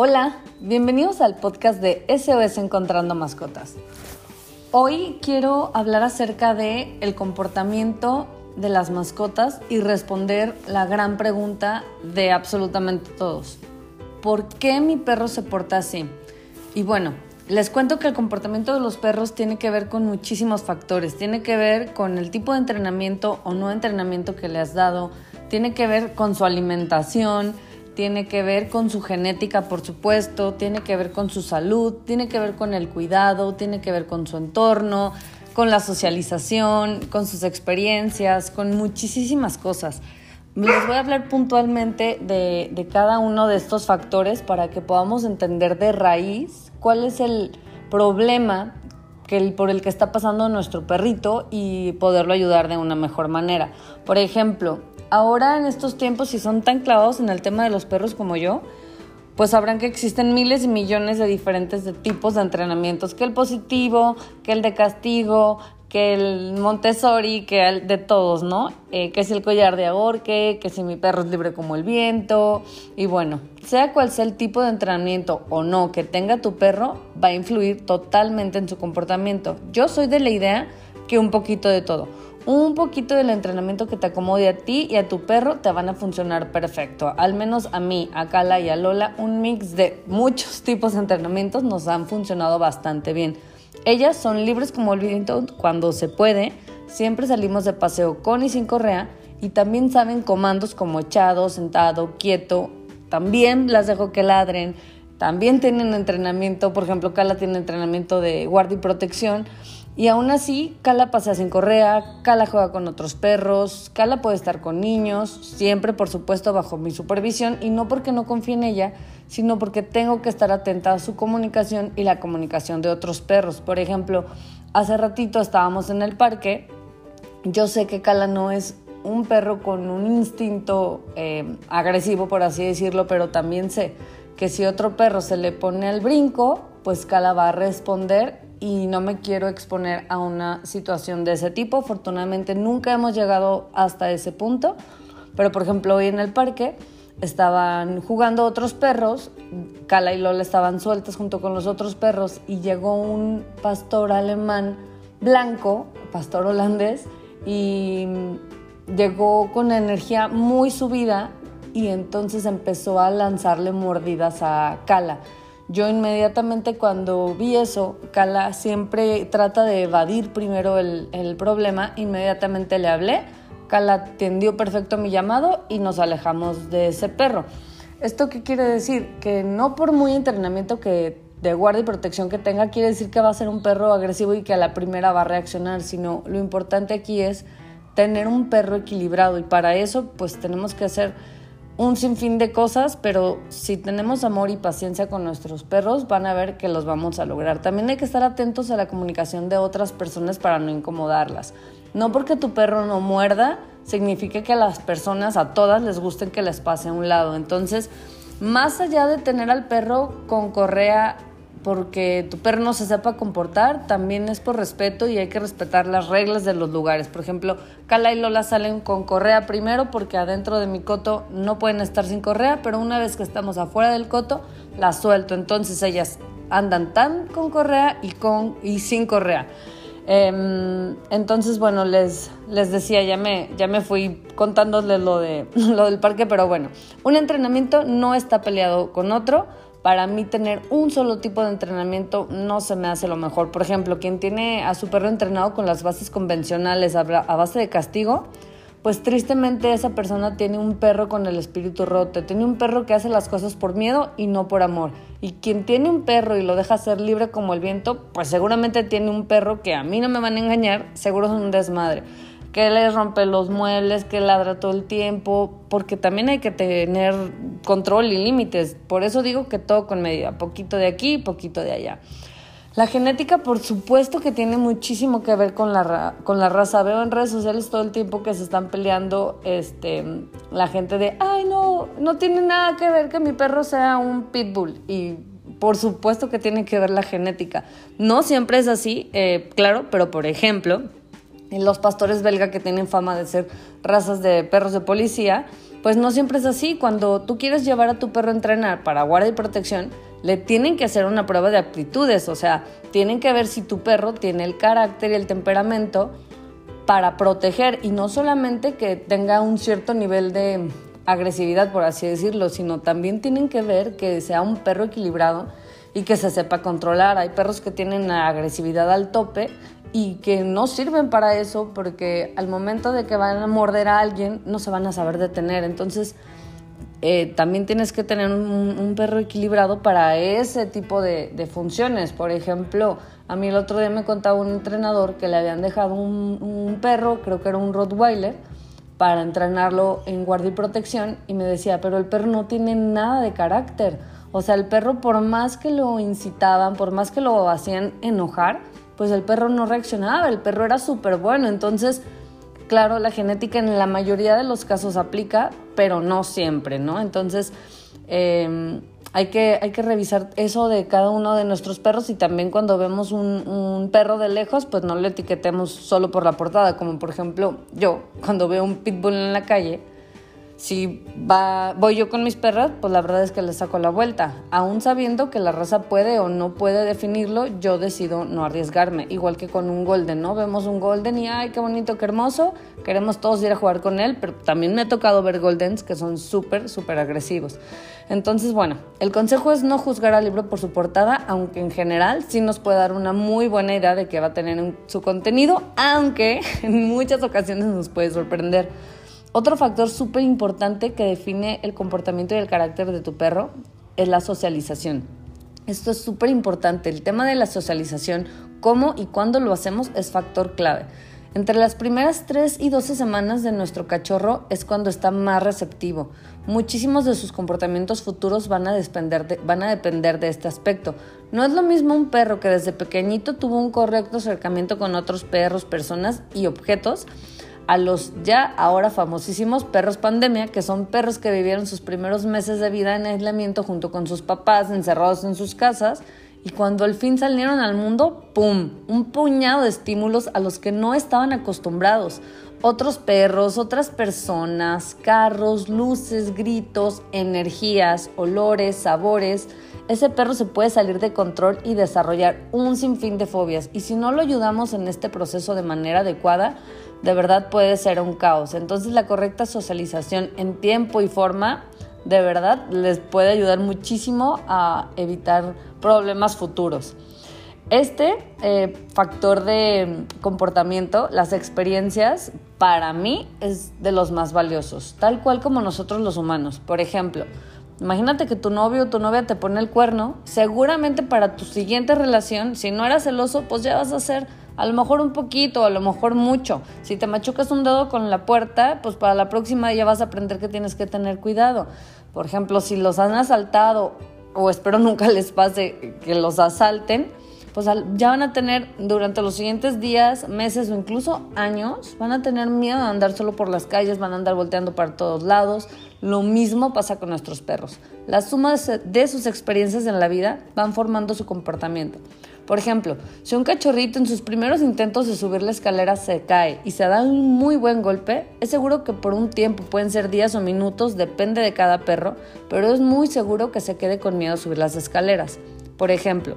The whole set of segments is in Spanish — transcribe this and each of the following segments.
Hola, bienvenidos al podcast de SOS Encontrando Mascotas. Hoy quiero hablar acerca de el comportamiento de las mascotas y responder la gran pregunta de absolutamente todos. ¿Por qué mi perro se porta así? Y bueno, les cuento que el comportamiento de los perros tiene que ver con muchísimos factores. Tiene que ver con el tipo de entrenamiento o no entrenamiento que le has dado. Tiene que ver con su alimentación tiene que ver con su genética, por supuesto, tiene que ver con su salud, tiene que ver con el cuidado, tiene que ver con su entorno, con la socialización, con sus experiencias, con muchísimas cosas. Les voy a hablar puntualmente de, cada uno de estos factores para que podamos entender de raíz cuál es el problema que por el que está pasando nuestro perrito y poderlo ayudar de una mejor manera. Por ejemplo, ahora en estos tiempos, si son tan clavados en el tema de los perros como yo, pues sabrán que existen miles y millones de diferentes tipos de entrenamientos, que el positivo, que el de castigo, que el Montessori, que el de todos, ¿no? Eh, que es el collar de ahorque, que si mi perro es libre como el viento. Y bueno, sea cual sea el tipo de entrenamiento o no que tenga tu perro, va a influir totalmente en su comportamiento. Yo soy de la idea que un poquito de todo un poquito del entrenamiento que te acomode a ti y a tu perro te van a funcionar perfecto. Al menos a mí, a Kala y a Lola, un mix de muchos tipos de entrenamientos nos han funcionado bastante bien. Ellas son libres como el viento cuando se puede. Siempre salimos de paseo con y sin correa y también saben comandos como echado, sentado, quieto. También las dejo que ladren. También tienen entrenamiento, por ejemplo, Kala tiene entrenamiento de guardia y protección y aún así, Cala pasea sin correa, Cala juega con otros perros, Cala puede estar con niños, siempre por supuesto bajo mi supervisión y no porque no confíe en ella, sino porque tengo que estar atenta a su comunicación y la comunicación de otros perros. Por ejemplo, hace ratito estábamos en el parque, yo sé que Cala no es un perro con un instinto eh, agresivo, por así decirlo, pero también sé que si otro perro se le pone al brinco, pues Cala va a responder y no me quiero exponer a una situación de ese tipo. Afortunadamente nunca hemos llegado hasta ese punto, pero por ejemplo hoy en el parque estaban jugando otros perros, Cala y Lola estaban sueltas junto con los otros perros y llegó un pastor alemán blanco, pastor holandés, y llegó con energía muy subida y entonces empezó a lanzarle mordidas a Cala. Yo inmediatamente cuando vi eso, Cala siempre trata de evadir primero el, el problema, inmediatamente le hablé, Cala atendió perfecto mi llamado y nos alejamos de ese perro. ¿Esto qué quiere decir? Que no por muy entrenamiento que de guardia y protección que tenga quiere decir que va a ser un perro agresivo y que a la primera va a reaccionar, sino lo importante aquí es tener un perro equilibrado y para eso pues tenemos que hacer un sinfín de cosas, pero si tenemos amor y paciencia con nuestros perros, van a ver que los vamos a lograr. También hay que estar atentos a la comunicación de otras personas para no incomodarlas. No porque tu perro no muerda, significa que a las personas, a todas, les gusten que les pase a un lado. Entonces, más allá de tener al perro con correa porque tu perro no se sepa comportar, también es por respeto y hay que respetar las reglas de los lugares. Por ejemplo, Cala y Lola salen con correa primero porque adentro de mi coto no pueden estar sin correa, pero una vez que estamos afuera del coto, las suelto. Entonces ellas andan tan con correa y, con, y sin correa. Em, entonces, bueno, les, les decía, ya me, ya me fui contándoles lo, de, lo del parque, pero bueno, un entrenamiento no está peleado con otro para mí tener un solo tipo de entrenamiento no se me hace lo mejor. Por ejemplo, quien tiene a su perro entrenado con las bases convencionales a base de castigo, pues tristemente esa persona tiene un perro con el espíritu roto, tiene un perro que hace las cosas por miedo y no por amor. Y quien tiene un perro y lo deja ser libre como el viento, pues seguramente tiene un perro que a mí no me van a engañar, seguro es un desmadre que le rompe los muebles, que ladra todo el tiempo, porque también hay que tener control y límites. Por eso digo que todo con medida, poquito de aquí, poquito de allá. La genética, por supuesto que tiene muchísimo que ver con la, con la raza. Veo en redes sociales todo el tiempo que se están peleando este, la gente de, ay, no, no tiene nada que ver que mi perro sea un pitbull. Y por supuesto que tiene que ver la genética. No siempre es así, eh, claro, pero por ejemplo, los pastores belga que tienen fama de ser razas de perros de policía, Pues no siempre es así. Cuando tú quieres llevar a tu perro a entrenar para guardia y protección, le tienen que hacer una prueba de aptitudes, o sea, tienen que ver si tu perro tiene el carácter y el temperamento para proteger y no solamente que tenga un cierto nivel de agresividad, por así decirlo, sino también tienen que ver que sea un perro equilibrado y que se sepa controlar. Hay perros que tienen agresividad al tope y que no sirven para eso porque al momento de que van a morder a alguien no se van a saber detener. Entonces, eh, también tienes que tener un, perro equilibrado para ese tipo de, funciones. Por ejemplo, a mí el otro día me contaba un entrenador que le habían dejado un, un perro, creo que era un Rottweiler, para entrenarlo en guardia y protección y me decía, pero el perro no tiene nada de carácter. O sea, el perro por más que lo incitaban, por más que lo hacían enojar, pues el perro no reaccionaba, el perro era súper bueno. Entonces, claro, la genética en la mayoría de los casos aplica, pero no siempre, ¿no? Entonces, em, hay, que, hay que revisar eso de cada uno de nuestros perros y también cuando vemos un, un, perro de lejos, pues no le etiquetemos solo por la portada, como por ejemplo yo, cuando veo un pitbull en la calle, si voy yo con mis perras, pues la verdad es que les saco la vuelta. Aún sabiendo que la raza puede o no puede definirlo, yo decido no arriesgarme. Igual que con un golden, ¿no? Vemos un golden y ¡ay, qué bonito, qué hermoso! Queremos todos ir a jugar con él, pero también me ha tocado ver goldens que son súper, súper agresivos. Entonces, bueno, el consejo es no juzgar al libro por su portada, aunque en general sí nos puede dar una muy buena idea de qué va a tener su contenido, aunque en muchas ocasiones nos puede sorprender. Otro factor súper importante que define el comportamiento y el carácter de tu perro es la socialización. Esto es súper importante. El tema de la socialización, cómo y cuándo lo hacemos, es factor clave. Entre las primeras 3 y 12 semanas de nuestro cachorro es cuando está más receptivo. Muchísimos de sus comportamientos futuros van a, depender van a depender de este aspecto. No es lo mismo un perro que desde pequeñito tuvo un correcto acercamiento con otros perros, personas y objetos a los ya ahora famosísimos perros pandemia, que son perros que vivieron sus primeros meses de vida en aislamiento junto con sus papás, encerrados en sus casas, y cuando al fin salieron al mundo, ¡pum! Un puñado de estímulos a los que no estaban acostumbrados. Otros perros, otras personas, carros, luces, gritos, energías, olores, sabores. Ese perro se puede salir de control y desarrollar un sinfín de fobias. Y si no lo ayudamos en este proceso de manera adecuada, de verdad puede ser un caos. Entonces la correcta socialización en tiempo y forma de verdad les puede ayudar muchísimo a evitar problemas futuros. Este eh, factor de comportamiento, las experiencias, para mí es de los más valiosos, tal cual como nosotros los humanos. Por ejemplo, imagínate que tu novio o tu novia te pone el cuerno, seguramente para tu siguiente relación, si no eras celoso, pues ya vas a ser a lo mejor un poquito, a lo mejor mucho. Si te machucas un dedo con la puerta, pues para la próxima ya vas a aprender que tienes que tener cuidado. Por ejemplo, si los han asaltado, o espero nunca les pase que los asalten, pues ya van a tener durante los siguientes días, meses o incluso años, van a tener miedo de andar solo por las calles, van a andar volteando para todos lados. Lo mismo pasa con nuestros perros. La suma de sus experiencias en la vida van formando su comportamiento. Por ejemplo, si un cachorrito en sus primeros intentos de subir la escalera se cae y se da un muy buen golpe, es seguro que por un tiempo, pueden ser días o minutos, depende de cada perro, pero es muy seguro que se quede con miedo a subir las escaleras. Por ejemplo,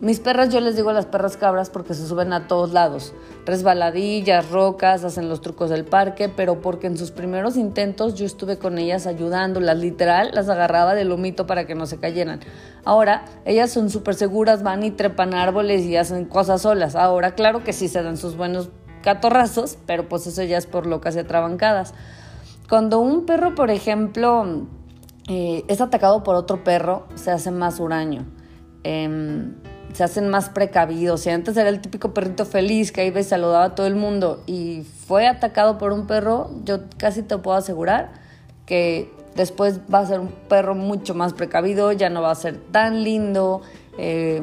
mis perras yo les digo las perras cabras porque se suben a todos lados. Resbaladillas, rocas, hacen los trucos del parque, pero porque en sus primeros intentos yo estuve con ellas ayudándolas, literal, las agarraba del lomito para que no se cayeran. Ahora, ellas son súper seguras, van y trepan árboles y hacen cosas solas. Ahora, claro que sí se dan sus buenos catorrazos, pero pues eso ya es por locas y atrabancadas. Cuando un perro, por ejemplo, eh, es atacado por otro perro, se hace más huraño. Em, se hacen más precavidos. Si antes era el típico perrito feliz que iba y saludaba a todo el mundo y fue atacado por un perro, yo casi te puedo asegurar que después va a ser un perro mucho más precavido, ya no va a ser tan lindo, eh,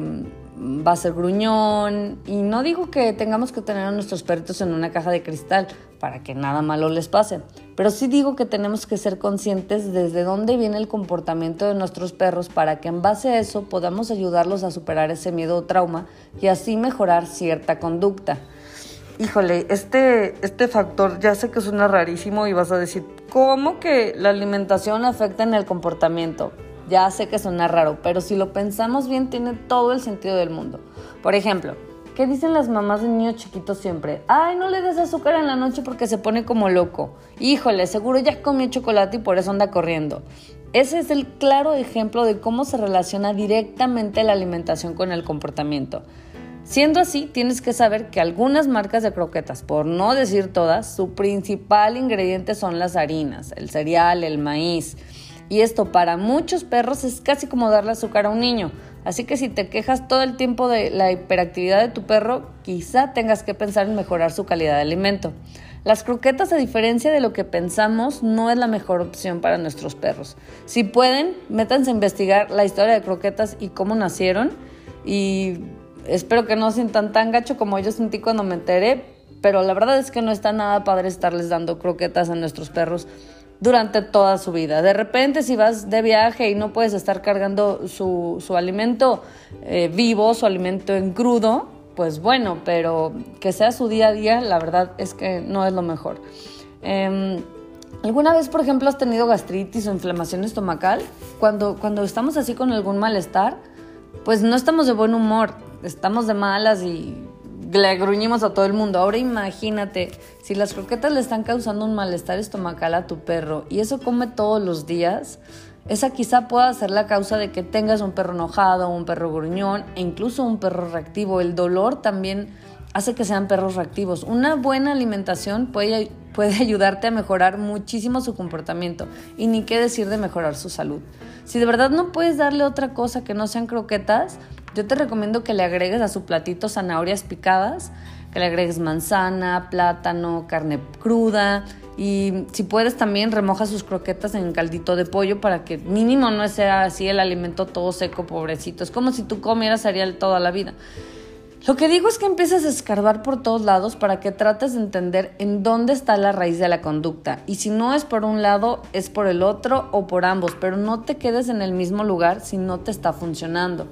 va a ser gruñón. Y no digo que tengamos que tener a nuestros perritos en una caja de cristal para que nada malo les pase, pero sí digo que tenemos que ser conscientes desde dónde viene el comportamiento de nuestros perros para que en base a eso podamos ayudarlos a superar ese miedo o trauma y así mejorar cierta conducta. híjole, este, este factor ya sé que suena rarísimo y vas a decir, ¿cómo que la alimentación afecta en el comportamiento? Ya sé que suena raro, pero si lo pensamos bien tiene todo el sentido del mundo. Por ejemplo, ¿qué dicen las mamás de niños chiquitos siempre? Ay, no le des azúcar en la noche porque se pone como loco. Híjole, seguro ya comió chocolate y por eso anda corriendo. Ese es el claro ejemplo de cómo se relaciona directamente la alimentación con el comportamiento. Siendo así, tienes que saber que algunas marcas de croquetas, por no decir todas, su principal ingrediente son las harinas, el cereal, el maíz. Y esto para muchos perros es casi como darle azúcar a un niño. Así que si te quejas todo el tiempo de la hiperactividad de tu perro, quizá tengas que pensar en mejorar su calidad de alimento. Las croquetas, a diferencia de lo que pensamos, no es la mejor opción para nuestros perros. Si pueden, métanse a investigar la historia de croquetas y cómo nacieron. Y espero que no sientan tan gacho como yo sentí cuando me enteré, pero la verdad es que no está nada padre estarles dando croquetas a nuestros perros durante toda su vida. De repente si vas de viaje y no puedes estar cargando su, alimento eh, vivo, su alimento en crudo, pues bueno, pero que sea su día a día, la verdad es que no es lo mejor. Em, ¿Alguna vez, por ejemplo, has tenido gastritis o inflamación estomacal? Cuando, cuando estamos así con algún malestar, pues no estamos de buen humor, estamos de malas y le gruñimos a todo el mundo. Ahora imagínate, si las croquetas le están causando un malestar estomacal a tu perro y eso come todos los días, esa quizá pueda ser la causa de que tengas un perro enojado, un perro gruñón e incluso un perro reactivo. El dolor también hace que sean perros reactivos. Una buena alimentación puede, puede ayudarte a mejorar muchísimo su comportamiento y ni qué decir de mejorar su salud. Si de verdad no puedes darle otra cosa que no sean croquetas, yo te recomiendo que le agregues a su platito zanahorias picadas, que le agregues manzana, plátano, carne cruda y si puedes también remoja sus croquetas en caldito de pollo para que mínimo no sea así el alimento todo seco, pobrecito. Es como si tú comieras cereal toda la vida. Lo que digo es que empieces a escarbar por todos lados para que trates de entender en dónde está la raíz de la conducta. Y si no es por un lado, es por el otro o por ambos, pero no te quedes en el mismo lugar si no te está funcionando.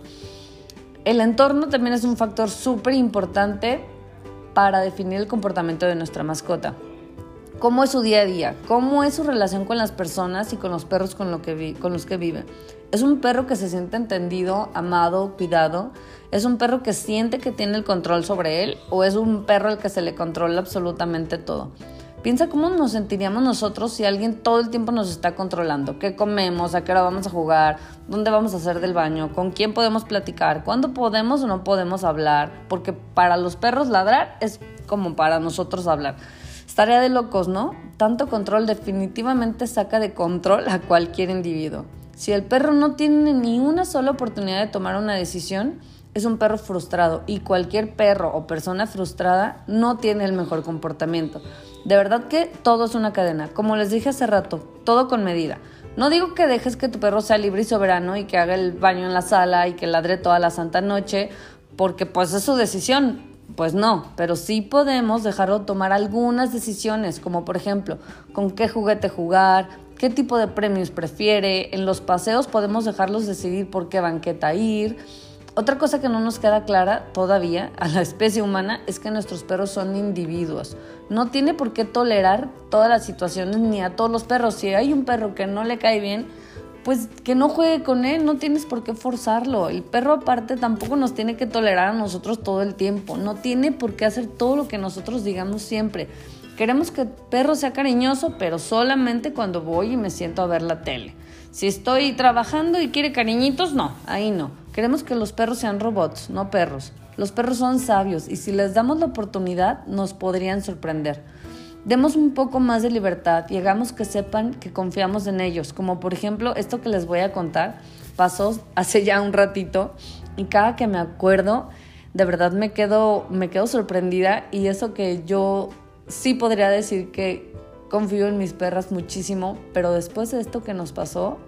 El entorno también es un factor súper importante para definir el comportamiento de nuestra mascota. ¿Cómo es su día a día? ¿Cómo es su relación con las personas y con los perros con, con los que vive? ¿Es un perro que se siente entendido, amado, cuidado? ¿Es un perro que siente que tiene el control sobre él o es un perro al que se le controla absolutamente todo? Piensa cómo nos sentiríamos nosotros si alguien todo el tiempo nos está controlando. ¿Qué comemos? ¿A qué hora vamos a jugar? ¿Dónde vamos a hacer del baño? ¿Con quién podemos platicar? ¿Cuándo podemos o no podemos hablar? Porque para los perros ladrar es como para nosotros hablar. Estaría de locos, ¿no? Tanto control definitivamente saca de control a cualquier individuo. Si el perro no tiene ni una sola oportunidad de tomar una decisión, es un perro frustrado y cualquier perro o persona frustrada no tiene el mejor comportamiento. De verdad que todo es una cadena. Como les dije hace rato, todo con medida. No digo que dejes que tu perro sea libre y soberano y que haga el baño en la sala y que ladre toda la santa noche, porque pues es su decisión. Pues no, pero sí podemos dejarlo tomar algunas decisiones, como por ejemplo, con qué juguete jugar, qué tipo de premios prefiere, en los paseos podemos dejarlos decidir por qué banqueta ir, otra cosa que no nos queda clara todavía a la especie humana es que nuestros perros son individuos. No tiene por qué tolerar todas las situaciones ni a todos los perros. Si hay un perro que no le cae bien, pues que no juegue con él, no tienes por qué forzarlo. El perro aparte tampoco nos tiene que tolerar a nosotros todo el tiempo. No tiene por qué hacer todo lo que nosotros digamos siempre. Queremos que el perro sea cariñoso, pero solamente cuando voy y me siento a ver la tele. Si estoy trabajando y quiere cariñitos, no, ahí no. Queremos que los perros sean robots, no perros. Los perros son sabios y si les damos la oportunidad nos podrían sorprender. Demos un poco más de libertad y hagamos que sepan que confiamos en ellos, como por ejemplo esto que les voy a contar pasó hace ya un ratito y cada que me acuerdo de verdad me quedo, me quedo sorprendida y eso que yo sí podría decir que confío en mis perras muchísimo, pero después de esto que nos pasó,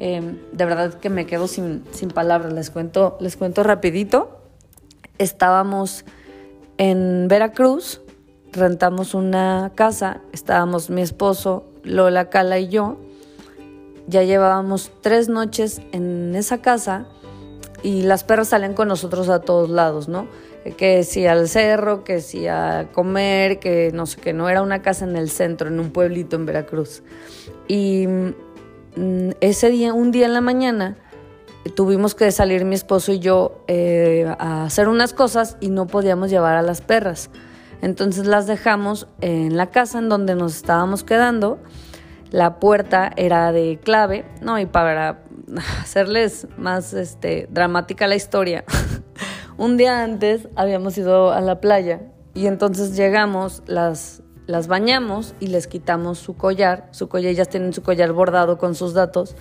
em, de verdad que me quedo sin, sin, palabras. Les cuento, les cuento rapidito. Estábamos en Veracruz, rentamos una casa, estábamos mi esposo, Lola, Cala y yo. Ya llevábamos tres noches en esa casa y las perras salen con nosotros a todos lados, ¿no? que si al cerro, que si a comer, que no sé, que no era una casa en el centro, en un pueblito en Veracruz. Y ese día, un día en la mañana, tuvimos que salir mi esposo y yo eh, a hacer unas cosas y no podíamos llevar a las perras. Entonces las dejamos en la casa en donde nos estábamos quedando. La puerta era de clave, no, y para hacerles más este, dramática la historia, un día antes habíamos ido a la playa y entonces llegamos, las, las bañamos y les quitamos su collar. Su collar, ellas tienen su collar bordado con sus datos.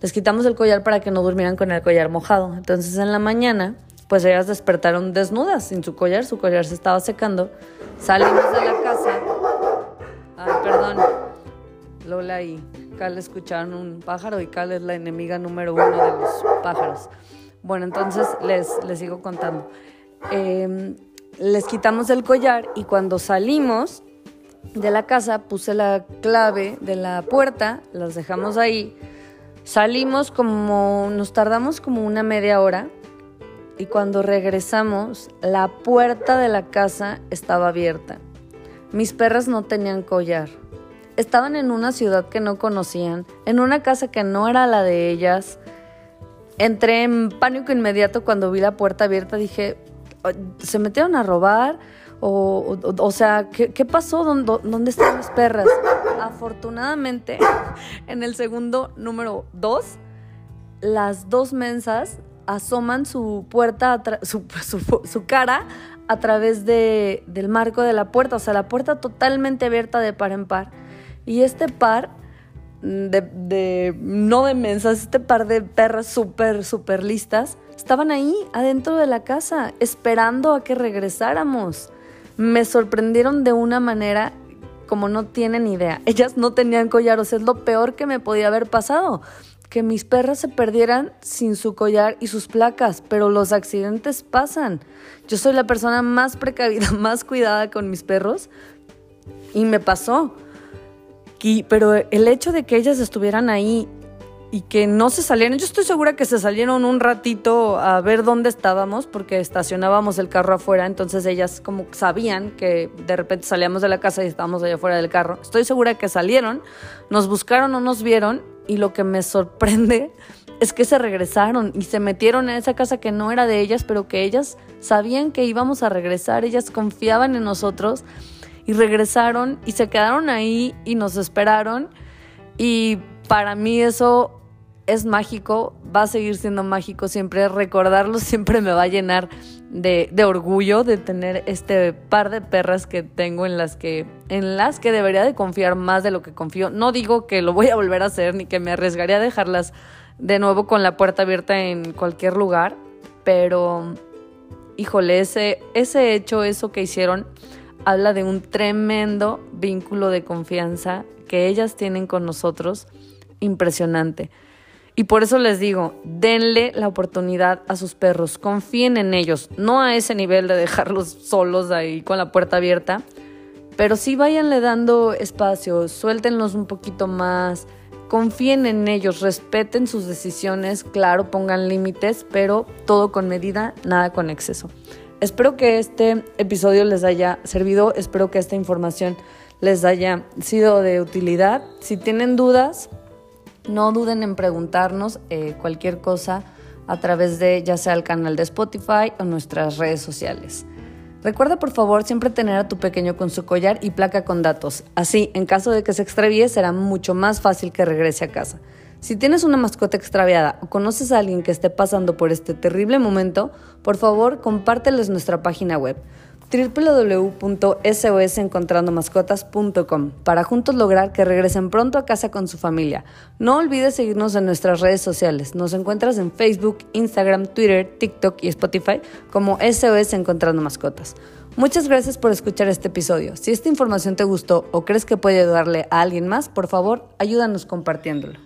Les quitamos el collar para que no durmieran con el collar mojado. Entonces en la mañana, pues ellas despertaron desnudas, sin su collar, su collar se estaba secando. Salimos de la casa. Ay, perdón. Lola y Cal escucharon un pájaro y Cal es la enemiga número uno de los pájaros. Bueno, entonces les, les sigo contando. Em, les quitamos el collar y cuando salimos de la casa puse la clave de la puerta, las dejamos ahí. Salimos como, nos tardamos como una media hora y cuando regresamos la puerta de la casa estaba abierta. Mis perras no tenían collar. Estaban en una ciudad que no conocían, en una casa que no era la de ellas. Entré en pánico inmediato cuando vi la puerta abierta. Dije, ¿se metieron a robar? O, o, sea, ¿qué, pasó? ¿Dónde, ¿Dónde, están mis perras? Afortunadamente, en el segundo número dos, las dos mensas asoman su puerta, su, su, cara a través de, del marco de la puerta, o sea, la puerta totalmente abierta de par en par. Y este par de, de no de mensas, este par de perras súper, súper listas, estaban ahí adentro de la casa, esperando a que regresáramos. Me sorprendieron de una manera como no tienen idea. Ellas no tenían collar, o sea, es lo peor que me podía haber pasado que mis perras se perdieran sin su collar y sus placas, pero los accidentes pasan. Yo soy la persona más precavida, más cuidada con mis perros y me pasó. Pero el hecho de que ellas estuvieran ahí y que no se salieron, yo estoy segura que se salieron un ratito a ver dónde estábamos porque estacionábamos el carro afuera, entonces ellas como sabían que de repente salíamos de la casa y estábamos allá afuera del carro. Estoy segura que salieron, nos buscaron o nos vieron y lo que me sorprende es que se regresaron y se metieron en esa casa que no era de ellas, pero que ellas sabían que íbamos a regresar, ellas confiaban en nosotros y regresaron y se quedaron ahí y nos esperaron y para mí eso es mágico, va a seguir siendo mágico siempre, recordarlo siempre me va a llenar de, orgullo de tener este par de perras que tengo en las que, en las que debería de confiar más de lo que confío. No digo que lo voy a volver a hacer ni que me arriesgaría a dejarlas de nuevo con la puerta abierta en cualquier lugar, pero híjole, ese, ese hecho, eso que hicieron, habla de un tremendo vínculo de confianza que ellas tienen con nosotros, impresionante. Y por eso les digo, denle la oportunidad a sus perros, confíen en ellos, no a ese nivel de dejarlos solos ahí con la puerta abierta, pero sí váyanle dando espacio, suéltenlos un poquito más, confíen en ellos, respeten sus decisiones, claro, pongan límites, pero todo con medida, nada con exceso. Espero que este episodio les haya servido, espero que esta información les haya sido de utilidad. Si tienen dudas, no duden en preguntarnos eh, cualquier cosa a través de ya sea el canal de Spotify o nuestras redes sociales. Recuerda por favor siempre tener a tu pequeño con su collar y placa con datos. Así, en caso de que se extravíe, será mucho más fácil que regrese a casa. Si tienes una mascota extraviada o conoces a alguien que esté pasando por este terrible momento, por favor compárteles nuestra página web www.sosencontrandomascotas.com para juntos lograr que regresen pronto a casa con su familia. No olvides seguirnos en nuestras redes sociales. Nos encuentras en Facebook, Instagram, Twitter, TikTok y Spotify como SOS Encontrando Mascotas. Muchas gracias por escuchar este episodio. Si esta información te gustó o crees que puede ayudarle a alguien más, por favor, ayúdanos compartiéndolo.